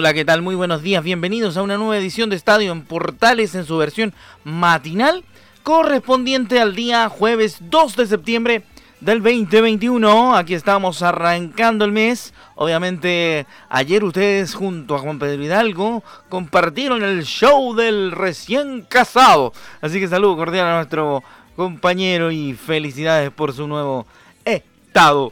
Hola, ¿qué tal? Muy buenos días, bienvenidos a una nueva edición de Estadio en Portales en su versión matinal correspondiente al día jueves 2 de septiembre del 2021. Aquí estamos arrancando el mes. Obviamente ayer ustedes junto a Juan Pedro Hidalgo compartieron el show del recién casado. Así que saludo cordial a nuestro compañero y felicidades por su nuevo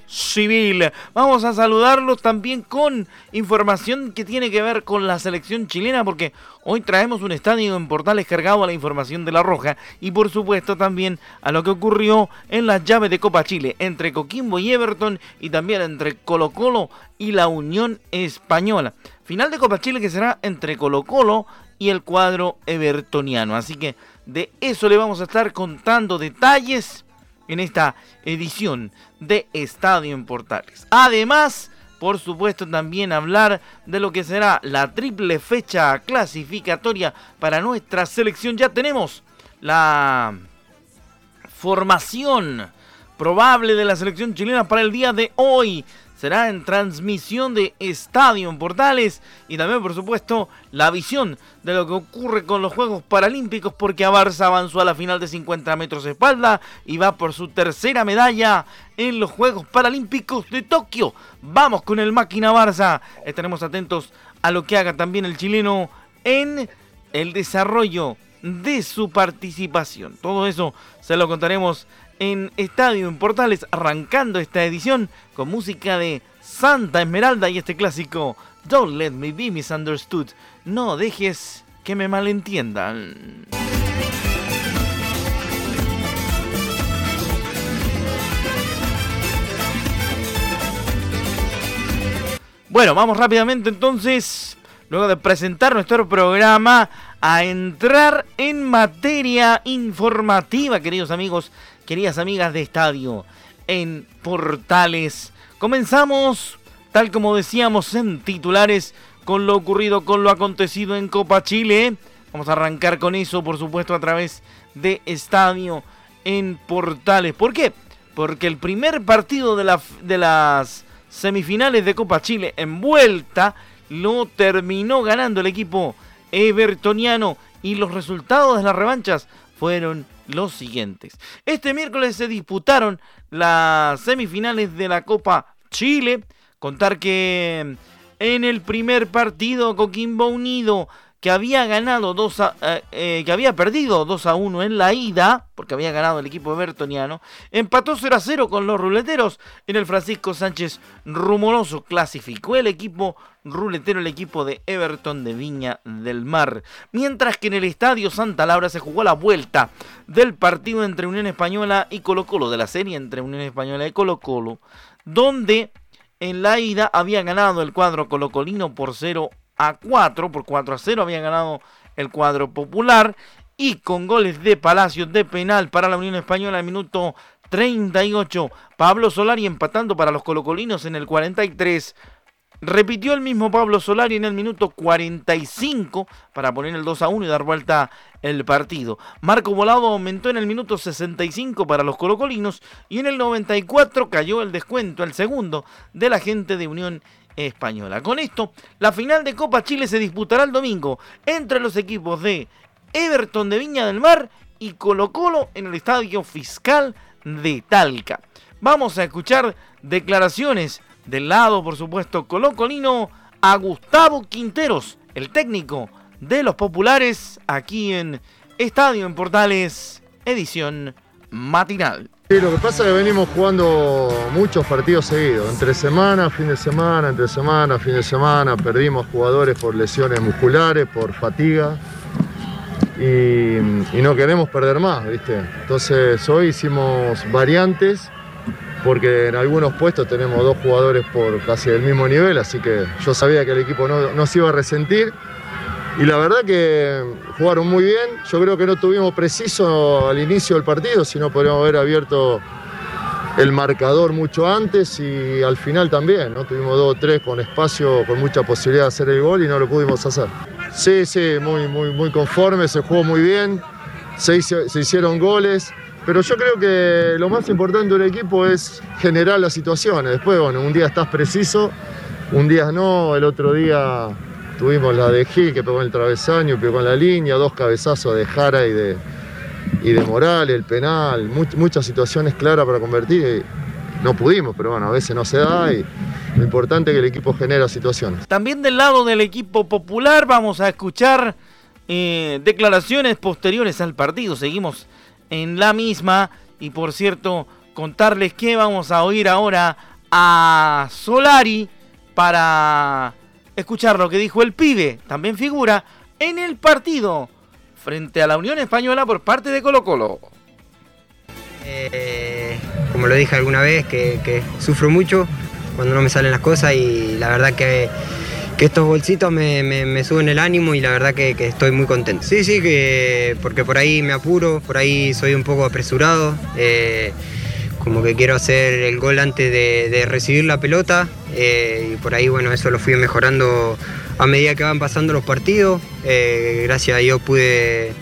Civil. Vamos a saludarlos también con información que tiene que ver con la selección chilena porque hoy traemos un estadio en Portales cargado a la información de la Roja y por supuesto también a lo que ocurrió en la llave de Copa Chile entre Coquimbo y Everton y también entre Colo Colo y la Unión Española. Final de Copa Chile que será entre Colo Colo y el cuadro evertoniano. Así que de eso le vamos a estar contando detalles en esta edición de Estadio en Portales. Además, por supuesto, también hablar de lo que será la triple fecha clasificatoria para nuestra selección. Ya tenemos la formación probable de la selección chilena para el día de hoy será en transmisión de Estadio Portales y también por supuesto la visión de lo que ocurre con los Juegos Paralímpicos porque Barça avanzó a la final de 50 metros de espalda y va por su tercera medalla en los Juegos Paralímpicos de Tokio. Vamos con el máquina Barça. Estaremos atentos a lo que haga también el chileno en el desarrollo de su participación. Todo eso se lo contaremos en Estadio en Portales, arrancando esta edición con música de Santa Esmeralda y este clásico Don't Let Me Be Misunderstood. No dejes que me malentiendan. Bueno, vamos rápidamente entonces, luego de presentar nuestro programa, a entrar en materia informativa, queridos amigos queridas amigas de estadio, en Portales. Comenzamos, tal como decíamos en titulares, con lo ocurrido, con lo acontecido en Copa Chile. Vamos a arrancar con eso, por supuesto, a través de Estadio en Portales. ¿Por qué? Porque el primer partido de, la, de las semifinales de Copa Chile en vuelta lo terminó ganando el equipo evertoniano y los resultados de las revanchas fueron los siguientes. Este miércoles se disputaron las semifinales de la Copa Chile. Contar que en el primer partido Coquimbo Unido que había ganado 2 a, eh, eh, que había perdido 2 a 1 en la ida, porque había ganado el equipo evertoniano, empató 0 a 0 con los ruleteros en el Francisco Sánchez Rumoroso. Clasificó el equipo ruletero, el equipo de Everton de Viña del Mar. Mientras que en el Estadio Santa Laura se jugó la vuelta del partido entre Unión Española y Colo Colo, de la serie entre Unión Española y Colo Colo, donde en la ida había ganado el cuadro colocolino por 0 a 4, por 4 a 0 había ganado el cuadro popular y con goles de Palacios de penal para la Unión Española el minuto 38. Pablo Solari empatando para los colocolinos en el 43. Repitió el mismo Pablo Solari en el minuto 45 para poner el 2 a 1 y dar vuelta el partido. Marco Volado aumentó en el minuto 65 para los colocolinos y en el 94 cayó el descuento, el segundo, de la gente de Unión Española. Con esto, la final de Copa Chile se disputará el domingo entre los equipos de Everton de Viña del Mar y Colo Colo en el Estadio Fiscal de Talca. Vamos a escuchar declaraciones del lado, por supuesto, colocolino, a Gustavo Quinteros, el técnico de los populares, aquí en Estadio en Portales, edición matinal. Sí, lo que pasa es que venimos jugando muchos partidos seguidos, entre semana, fin de semana, entre semana, fin de semana, perdimos jugadores por lesiones musculares, por fatiga y, no queremos perder más, ¿viste? Entonces hoy hicimos variantes porque en algunos puestos tenemos dos jugadores por casi el mismo nivel, así que yo sabía que el equipo no, no se iba a resentir y la verdad que jugaron muy bien. Yo creo que no tuvimos preciso al inicio del partido, sino podríamos haber abierto el marcador mucho antes y al final también, ¿no? Tuvimos dos o tres con espacio, con mucha posibilidad de hacer el gol y no lo pudimos hacer. Sí, sí, muy, muy, muy conforme, se jugó muy bien, se, se hicieron goles, pero yo creo que lo más importante del equipo es generar las situaciones. Después, bueno, un día estás preciso, un día no, el otro día Tuvimos la de Gil que pegó en el travesaño, pegó en la línea, dos cabezazos de Jara y de, y de Morales, el penal, muchas situaciones claras para convertir. no pudimos, pero bueno, a veces no se da y lo importante es que el equipo genera situaciones. También del lado del equipo popular vamos a escuchar eh, declaraciones posteriores al partido. Seguimos en la misma y por cierto contarles que vamos a oír ahora a Solari para escuchar lo que dijo el pibe, también figura en el partido frente a la Unión Española por parte de Colo Colo. Eh, como lo dije alguna vez, que, sufro mucho cuando no me salen las cosas y la verdad que, estos bolsitos me, suben el ánimo y la verdad que, estoy muy contento. Sí, sí, que porque por ahí me apuro, por ahí soy un poco apresurado. Eh, como que quiero hacer el gol antes de, recibir la pelota eh, y por ahí bueno eso lo fui mejorando a medida que van pasando los partidos eh, gracias a Dios pude,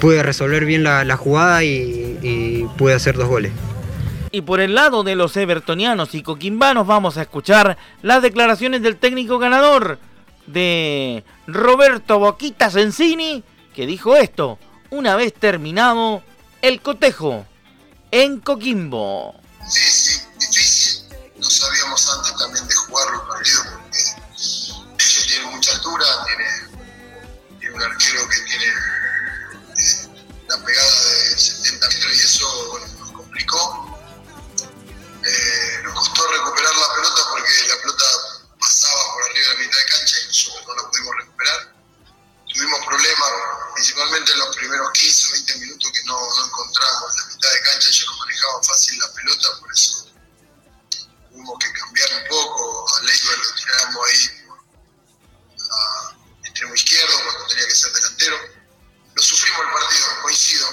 pude resolver bien la, jugada y, pude hacer dos goles y por el lado de los evertonianos y coquimbanos vamos a escuchar las declaraciones del técnico ganador de Roberto Boquita Sensini que dijo esto una vez terminado el cotejo en Coquimbo. Sí, sí, difícil. No sabíamos antes también de jugar los partidos porque ella tiene mucha altura, tiene, un arquero que tiene eh, una pegada de 70 metros y eso bueno, nos complicó. Eh, nos costó recuperar la pelota porque la pelota pasaba por arriba de la mitad de cancha y nosotros no la pudimos recuperar. Tuvimos problemas, principalmente en los primeros 15 o 20 minutos que no, no encontramos la mitad de cancha, ellos no manejaban fácil la pelota, por eso tuvimos que cambiar un poco. A Leiber lo tiramos ahí a extremo izquierdo cuando tenía que ser delantero. Lo sufrimos el partido, coincido.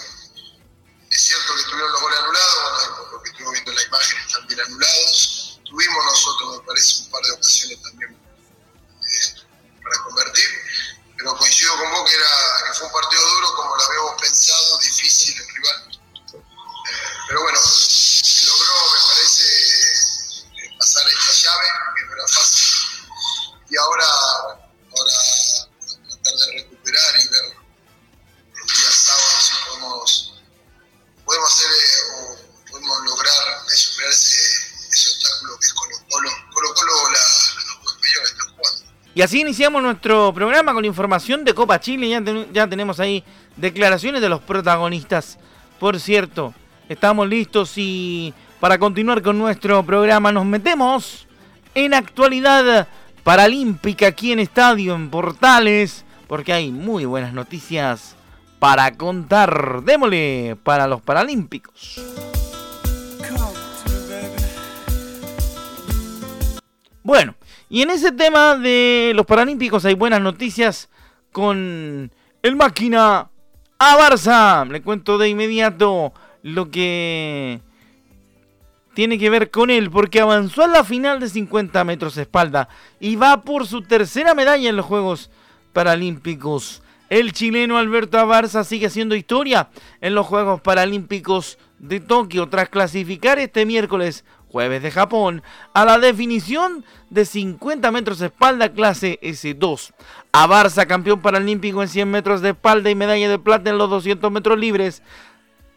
Es cierto que tuvieron los goles anulados, lo que estuvimos viendo en la imagen están bien anulados. Tuvimos nosotros, me parece, un par de ocasiones también eh, para convertir pero coincido con vos que, era, que fue un partido duro como lo habíamos pensado, difícil el rival. Eh, pero bueno, logró, me parece, eh, pasar esta llave, que no era fácil. Y ahora, Y así iniciamos nuestro programa con información de Copa Chile. Ya, ya tenemos ahí declaraciones de los protagonistas. Por cierto, estamos listos y para continuar con nuestro programa nos metemos en actualidad paralímpica aquí en Estadio, en Portales, porque hay muy buenas noticias para contar. Démosle para los Paralímpicos. Bueno, y en ese tema de los Paralímpicos hay buenas noticias con el máquina a. Le cuento de inmediato lo que tiene que ver con él, porque avanzó a la final de 50 metros de espalda y va por su tercera medalla en los Juegos Paralímpicos. El chileno Alberto Abarza sigue haciendo historia en los Juegos Paralímpicos de Tokio tras clasificar este miércoles jueves de Japón, a la definición de 50 metros de espalda clase S2. A Barça, campeón paralímpico en 100 metros de espalda y medalla de plata en los 200 metros libres.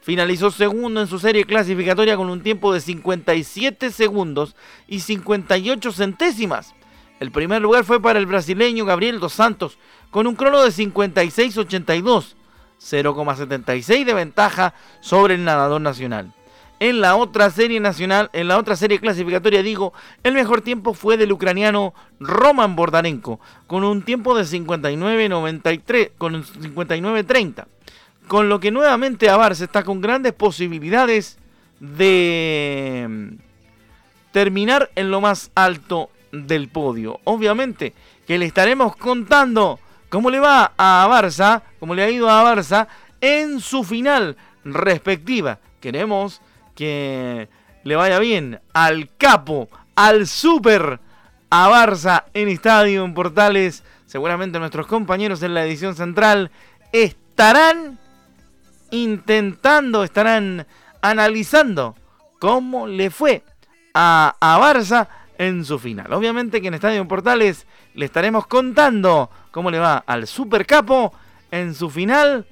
finalizó segundo en su serie clasificatoria con un tiempo de 57 segundos y 58 centésimas. El primer lugar fue para el brasileño Gabriel dos Santos con un crono de 56.82, 0,76 de ventaja sobre el nadador nacional. En la otra serie nacional, en la otra serie clasificatoria digo, el mejor tiempo fue del ucraniano Roman Bordarenko con un tiempo de 59.93 con 59.30 con lo que nuevamente Abarce está con grandes posibilidades de mm, terminar en lo más alto del podio. Obviamente que le estaremos contando cómo le va a Barça, cómo le ha ido a Barça en su final respectiva. Queremos que le vaya bien al capo, al super a Barça en Estadio en Portales. Seguramente nuestros compañeros en la edición central estarán intentando, estarán analizando cómo le fue a, a Barça en su final. Obviamente que en Estadio Portales le estaremos contando cómo le va al Supercapo en su final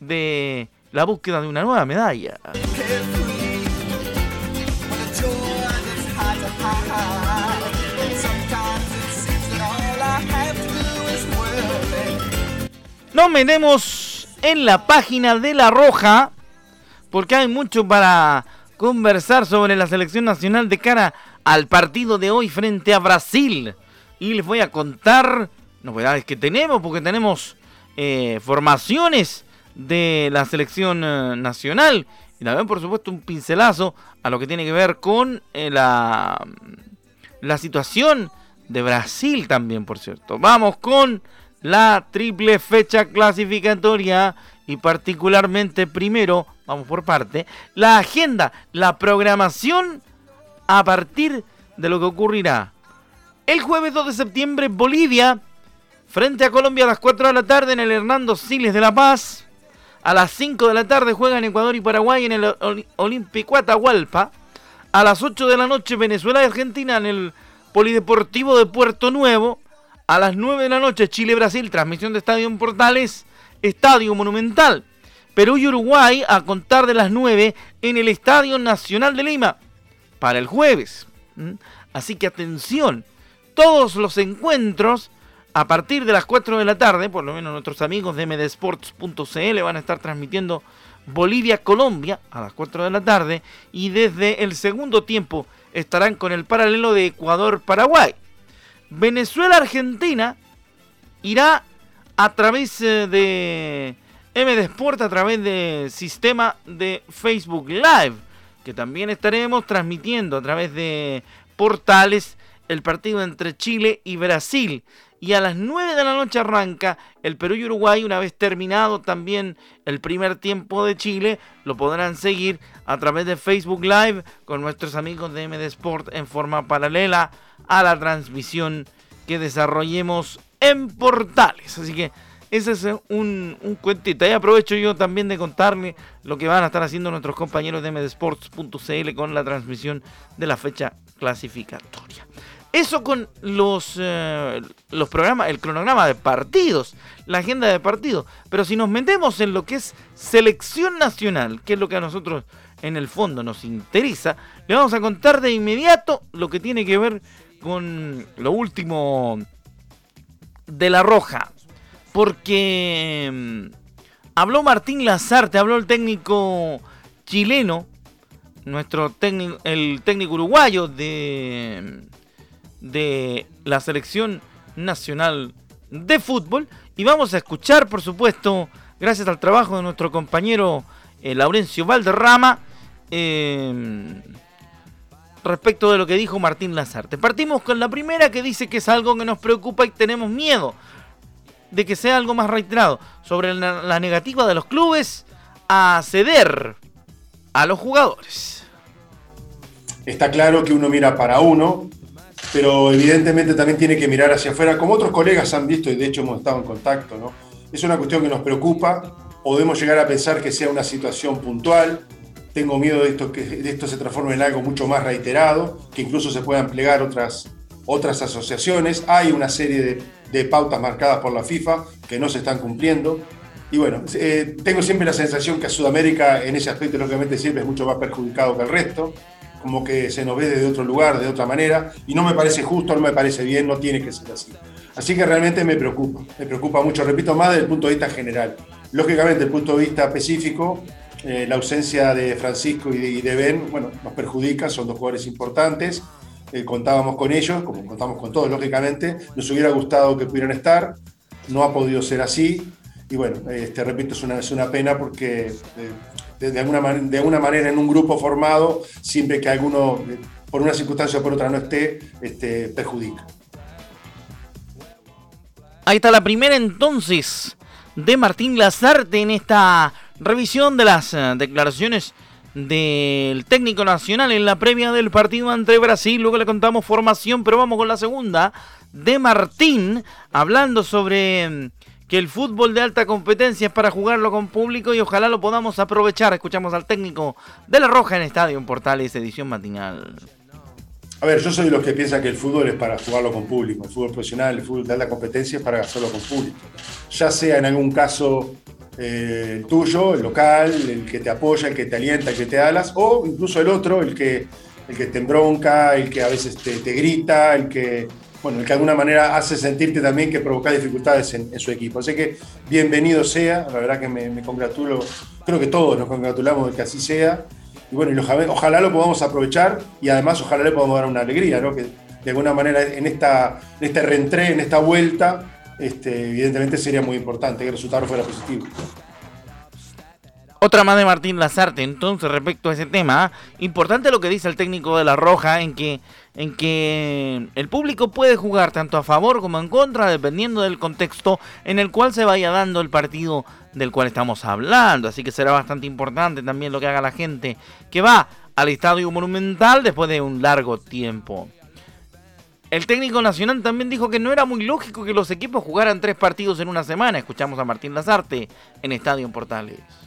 de la búsqueda de una nueva medalla. Nos metemos en la página de La Roja, porque hay mucho para conversar sobre la selección nacional de cara al partido de hoy frente a Brasil. Y les voy a contar novedades que tenemos, porque tenemos eh, formaciones de la selección eh, nacional. Y también, por supuesto, un pincelazo a lo que tiene que ver con eh, la, la situación de Brasil también, por cierto. Vamos con la triple fecha clasificatoria y particularmente primero, vamos por parte, la agenda, la programación a partir de lo que ocurrirá. El jueves 2 de septiembre, Bolivia, frente a Colombia a las 4 de la tarde en el Hernando Siles de La Paz. A las 5 de la tarde juegan Ecuador y Paraguay en el Olímpico Atahualpa. A las 8 de la noche Venezuela y Argentina en el Polideportivo de Puerto Nuevo. A las 9 de la noche, Chile-Brasil, transmisión de Estadio Portales, Estadio Monumental. Perú y Uruguay a contar de las 9 en el Estadio Nacional de Lima para el jueves. ¿Mm? Así que atención, todos los encuentros a partir de las 4 de la tarde, por lo menos nuestros amigos de mdsports.cl van a estar transmitiendo Bolivia-Colombia a las 4 de la tarde y desde el segundo tiempo estarán con el paralelo de Ecuador-Paraguay. Venezuela-Argentina irá a través eh, de MD Sport, a través del sistema de Facebook Live, que también estaremos transmitiendo a través de portales el partido entre Chile y Brasil. Y a las 9 de la noche arranca el Perú y Uruguay. Una vez terminado también el primer tiempo de Chile, lo podrán seguir a través de Facebook Live con nuestros amigos de MD Sport en forma paralela a la transmisión que desarrollemos en portales. Así que ese es un, cuentito. Y aprovecho yo también de contarle lo que van a estar haciendo nuestros compañeros de mdsports.cl con la transmisión de la fecha clasificatoria. Eso con los, eh, los programas, el cronograma de partidos, la agenda de partidos. Pero si nos metemos en lo que es selección nacional, que es lo que a nosotros en el fondo nos interesa, le vamos a contar de inmediato lo que tiene que ver con lo último de la Roja. Porque mm, habló Martín Lazarte, habló el técnico chileno, nuestro técnico, el técnico uruguayo de, de la selección nacional de fútbol. Y vamos a escuchar, por supuesto, gracias al trabajo de nuestro compañero eh, Laurencio Valderrama, eh, respecto de lo que dijo Martín Lazarte. Partimos con la primera que dice que es algo que nos preocupa y tenemos miedo de que sea algo más reiterado sobre la, negativa de los clubes a ceder a los jugadores. Está claro que uno mira para uno, pero evidentemente también tiene que mirar hacia afuera, como otros colegas han visto y de hecho hemos estado en contacto. ¿no? Es una cuestión que nos preocupa, podemos llegar a pensar que sea una situación puntual, tengo miedo de esto, que esto se transforme en algo mucho más reiterado, que incluso se puedan plegar otras, otras asociaciones. Hay una serie de, pautas marcadas por la FIFA que no se están cumpliendo. y bueno, eh, tengo siempre la sensación que a Sudamérica en ese aspecto, lógicamente, siempre es mucho más perjudicado que el resto, como que se nos ve desde otro lugar, de otra manera, y no me parece justo, no me parece bien, no tiene que ser así. Así que realmente me preocupa, me preocupa mucho, repito, más desde el punto de vista general. Lógicamente, desde el punto de vista específico, eh, la ausencia de Francisco y de, Ben, bueno, nos perjudica, son dos jugadores importantes, eh, contábamos con ellos, como contamos con todos, lógicamente, nos hubiera gustado que pudieran estar, no ha podido ser así, y bueno, este, repito, es una, es una pena porque eh, de, alguna de alguna manera en un grupo formado, siempre que alguno, eh, por una circunstancia o por otra, no esté, este, perjudica. Ahí está la primera entonces de Martín Lazarte en esta revisión de las eh, declaraciones del técnico nacional en la previa del partido ante Brasil. Luego le contamos formación, pero vamos con la segunda de Martín, hablando sobre mm, que el fútbol de alta competencia es para jugarlo con público y ojalá lo podamos aprovechar. Escuchamos al técnico de La Roja en Estadio en Portales, edición matinal. A ver, yo soy de los que piensan que el fútbol es para jugarlo con público. El fútbol profesional, el fútbol de alta competencia es para hacerlo con público. Ya sea en algún caso eh, el tuyo, el local, el que te apoya, el que te alienta, el que te alas, o incluso el otro, el que, el que te embronca, el que a veces te, te grita, el que bueno, el que de alguna manera hace sentirte también que provoca dificultades en, su equipo. Así que bienvenido sea, la verdad que me, congratulo, creo que todos nos congratulamos de que así sea. Y bueno, ojalá, lo podamos aprovechar y además ojalá le podamos dar una alegría, ¿no? Que de alguna manera en, esta, en este reentré, en esta vuelta, este, evidentemente sería muy importante que el resultado fuera positivo. Otra más de Martín Lazarte, entonces, respecto a ese tema, importante lo que dice el técnico de La Roja en que, en que el público puede jugar tanto a favor como en contra, dependiendo del contexto en el cual se vaya dando el partido del cual estamos hablando. Así que será bastante importante también lo que haga la gente que va al Estadio Monumental después de un largo tiempo. El técnico nacional también dijo que no era muy lógico que los equipos jugaran tres partidos en una semana. Escuchamos a Martín Lazarte en Estadio Portales.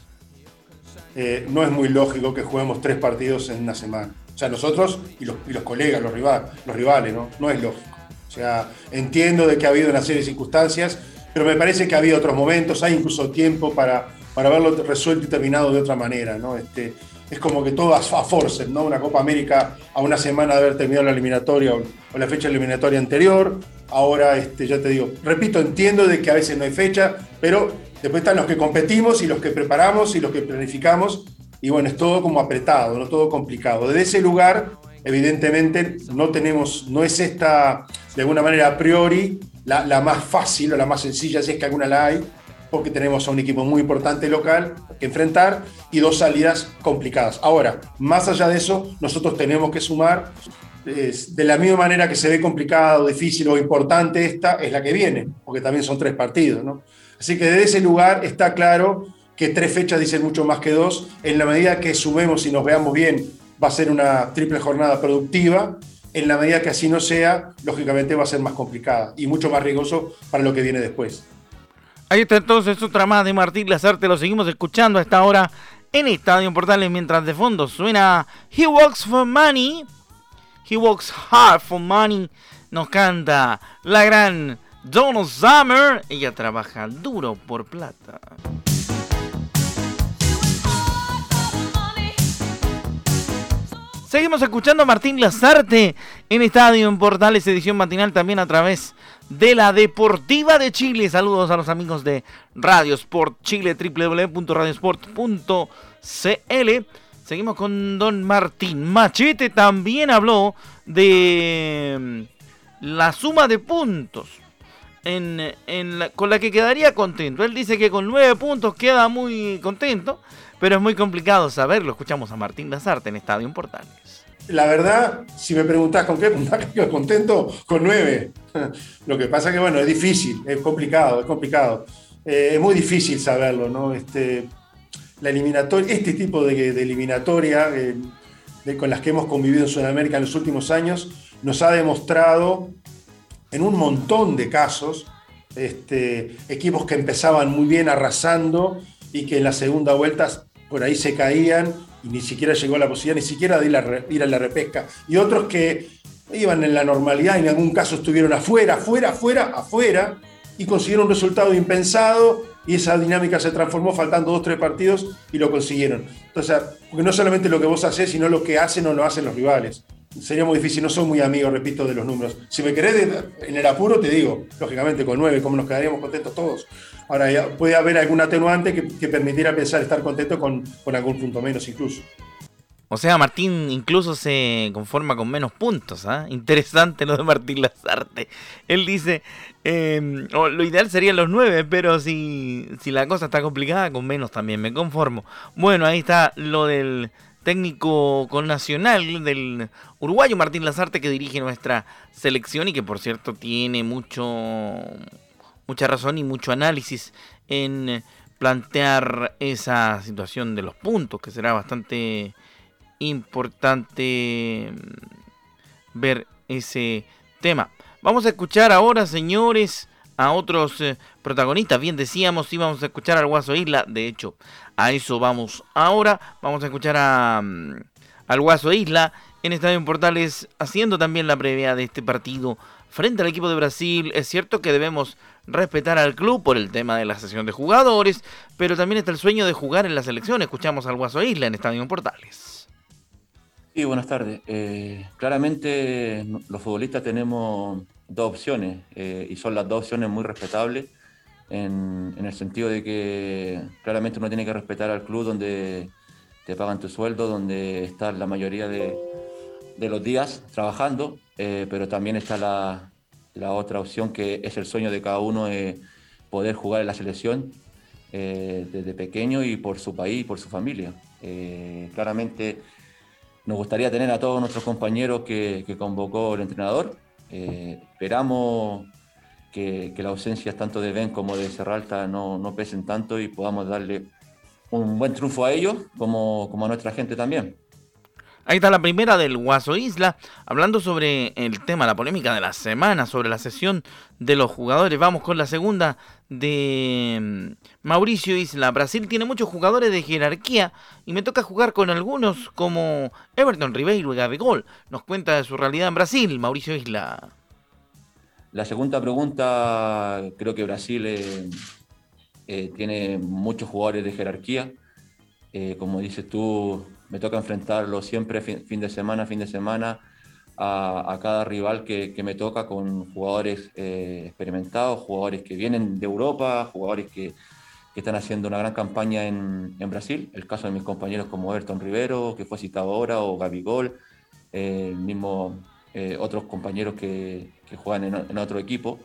Eh, no es muy lógico que juguemos tres partidos en una semana. O sea, nosotros y los, colegas, los, los rivales, ¿no? No es lógico. O sea, entiendo de que ha habido una serie de circunstancias, pero me parece que ha habido otros momentos, hay incluso tiempo para, para haberlo resuelto y terminado de otra manera, ¿no? Este, es como que todo a, force, ¿no? Una Copa América a una semana de haber terminado la eliminatoria o, la fecha eliminatoria anterior. Ahora, este, ya te digo, repito, entiendo de que a veces no hay fecha, pero Después están los que competimos y los que preparamos y los que planificamos. Y bueno, es todo como apretado, no todo complicado. Desde ese lugar, evidentemente, no tenemos, no es esta, de alguna manera, a priori, la, más fácil o la más sencilla, si es que alguna la hay, porque tenemos a un equipo muy importante local que enfrentar y dos salidas complicadas. Ahora, más allá de eso, nosotros tenemos que sumar, de la misma manera que se ve complicado, difícil o importante esta, es la que viene, porque también son tres partidos, ¿no? Así que desde ese lugar está claro que tres fechas dicen mucho más que dos. En la medida que sumemos y nos veamos bien, va a ser una triple jornada productiva. En la medida que así no sea, lógicamente va a ser más complicada y mucho más riesgoso para lo que viene después. Ahí está entonces otra más de Martín Lazarte. Lo seguimos escuchando a esta hora en Estadio Portales mientras de fondo suena He Walks for Money. He Walks Hard for Money. Nos canta la gran Donald Summer, ella trabaja duro por plata. Seguimos escuchando a Martín Lazarte en Estadio en Portales, edición matinal también a través de la Deportiva de Chile. Saludos a los amigos de Radio Sport Chile, www.radiosport.cl. Seguimos con Don Martín. Machete también habló de mm, la suma de puntos con la que quedaría contento. Él dice que con nueve puntos queda muy contento, pero es muy complicado saberlo. Escuchamos a Martín Lazarte en Estadio Portales. La verdad, si me preguntás con qué puntaje quedo contento, con nueve. Lo que pasa que, bueno, es difícil, es complicado, es complicado. Eh, es muy difícil saberlo, ¿no? Este, la eliminatoria, este tipo de, eliminatoria eh, con las que hemos convivido en Sudamérica en los últimos años nos ha demostrado en un montón de casos, este, equipos que empezaban muy bien arrasando y que en la segunda vuelta por ahí se caían y ni siquiera llegó a la posibilidad ni siquiera de ir a, la repesca. Y otros que iban en la normalidad y en algún caso estuvieron afuera, afuera, afuera, afuera y consiguieron un resultado impensado y esa dinámica se transformó faltando dos, tres partidos y lo consiguieron. Entonces, porque no solamente lo que vos haces, sino lo que hacen o no hacen los rivales. Sería muy difícil, no soy muy amigo, repito, de los números. Si me querés en el apuro, te digo, lógicamente con nueve, como nos quedaríamos contentos todos. Ahora, puede haber algún atenuante que, permitiera pensar estar contento con, con algún punto menos incluso. O sea, Martín incluso se conforma con menos puntos. ¿ah? Interesante lo de Martín Lazarte. Él dice, em, lo ideal serían los nueve, pero si, si la cosa está complicada, con menos también me conformo. Bueno, ahí está lo del técnico con nacional del uruguayo Martín Lazarte que dirige nuestra selección y que por cierto tiene mucho mucha razón y mucho análisis en plantear esa situación de los puntos que será bastante importante mm, ver ese tema. Vamos a escuchar ahora, señores, a otros eh, protagonistas. Bien decíamos, íbamos a escuchar al Guaso Isla. De hecho, a eso vamos ahora. Vamos a escuchar a, mm, al Guaso Isla en Estadio Portales haciendo también la previa de este partido frente al equipo de Brasil. Es cierto que debemos respetar al club por el tema de la sesión de jugadores, pero también está el sueño de jugar en la selección. Escuchamos al Guaso Isla en Estadio Portales. Sí, buenas tardes. Eh, claramente los futbolistas tenemos dos opciones eh, y son las dos opciones muy respetables en, el sentido de que claramente uno tiene que respetar al club donde te pagan tu sueldo, donde estás la mayoría de, los días trabajando, eh, pero también está la, otra opción que es el sueño de cada uno de poder jugar en la selección desde pequeño y por su país por su familia. claramente nos gustaría tener a todos nuestros compañeros que, convocó el entrenador. Eh, esperamos que, las ausencias tanto de Ben como de Serralta no, no, pesen tanto y podamos darle un buen triunfo a ellos como, como a nuestra gente también. Ahí está la primera del Guaso Isla, hablando sobre el tema, la polémica de la semana, sobre la sesión de los jugadores. Vamos con la segunda de mm, Mauricio Isla. Brasil tiene muchos jugadores de jerarquía y me toca jugar con algunos como Everton Ribeiro y Gabigol. Nos cuenta de su realidad en Brasil, Mauricio Isla. La segunda pregunta, creo que Brasil eh, eh, tiene muchos jugadores de jerarquía. Eh, como dices tú, me toca enfrentarlo siempre fin, de semana, fin de semana, a, cada rival que, me toca con jugadores experimentados, jugadores que vienen de Europa, jugadores que, están haciendo una gran campaña en, Brasil. El caso de mis compañeros como Everton Rivero, que fue citado ahora, o Gabigol, eh, mismo eh, otros compañeros que, juegan en, en, otro equipo.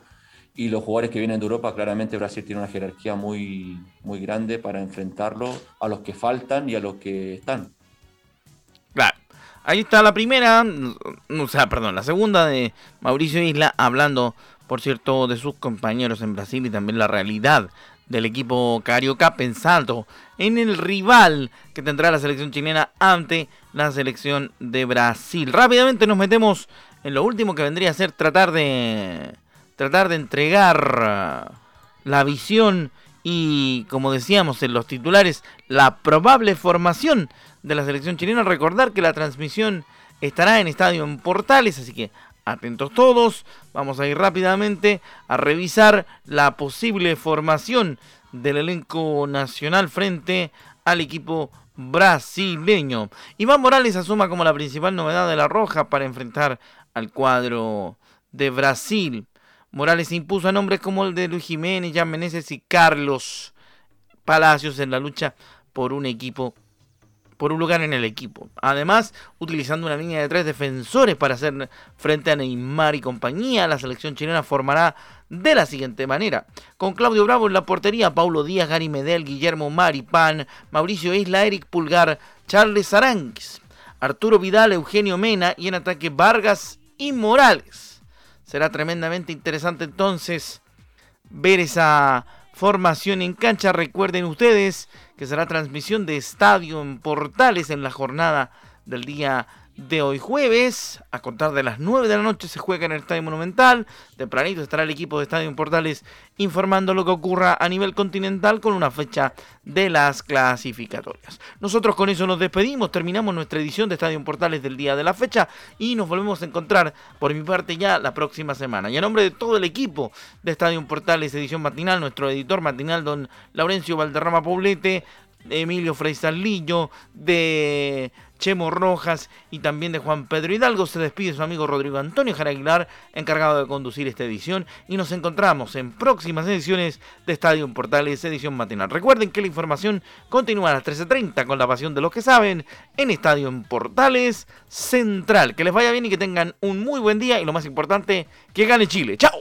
Y los jugadores que vienen de Europa, claramente Brasil tiene una jerarquía muy, muy grande para enfrentarlo a los que faltan y a los que están. Claro. Ahí está la primera, o sea, perdón, la segunda de Mauricio Isla, hablando, por cierto, de sus compañeros en Brasil y también la realidad del equipo carioca, pensando en el rival que tendrá la selección chilena ante la selección de Brasil. Rápidamente nos metemos en lo último que vendría a ser tratar de tratar de entregar la visión y, como decíamos en los titulares, la probable formación de la selección chilena. Recordar que la transmisión estará en Estadio en Portales, así que atentos todos. Vamos a ir rápidamente a revisar la posible formación del elenco nacional frente al equipo brasileño. Iván Morales asuma como la principal novedad de la Roja para enfrentar al cuadro de Brasil. Morales impuso a nombres como el de Luis Jiménez, Jan Meneses y Carlos Palacios en la lucha por un equipo por un lugar en el equipo. Además, utilizando una línea de tres defensores para hacer frente a Neymar y compañía, la selección chilena formará de la siguiente manera. Con Claudio Bravo en la portería, Paulo Díaz, Gary Medel, Guillermo Maripán, Mauricio Isla, Eric Pulgar, Charles Aranguis, Arturo Vidal, Eugenio Mena y en ataque Vargas y Morales. Será tremendamente interesante entonces ver esa formación en cancha. Recuerden ustedes que será transmisión de estadio en Portales en la jornada del día de hoy jueves. A contar de las 9 de la noche se juega en el Estadio Monumental. Tempranito estará el equipo de Estadio Portales informando lo que ocurra a nivel continental con una fecha de las clasificatorias. Nosotros con eso nos despedimos, terminamos nuestra edición de Estadio Portales del día de la fecha y nos volvemos a encontrar por mi parte ya la próxima semana. Y a nombre de todo el equipo de Estadio Portales edición matinal, nuestro editor matinal don Laurencio Valderrama Poblete, Emilio Lillo, de Chemo Rojas y también de Juan Pedro Hidalgo. Se despide su amigo Rodrigo Antonio Jara Aguilar, encargado de conducir esta edición. Y nos encontramos en próximas ediciones de Estadio Portales, edición matinal. Recuerden que la información continúa a las 13.30 con la pasión de los que saben en Estadio Portales Central. Que les vaya bien y que tengan un muy buen día y lo más importante, que gane Chile. ¡Chao!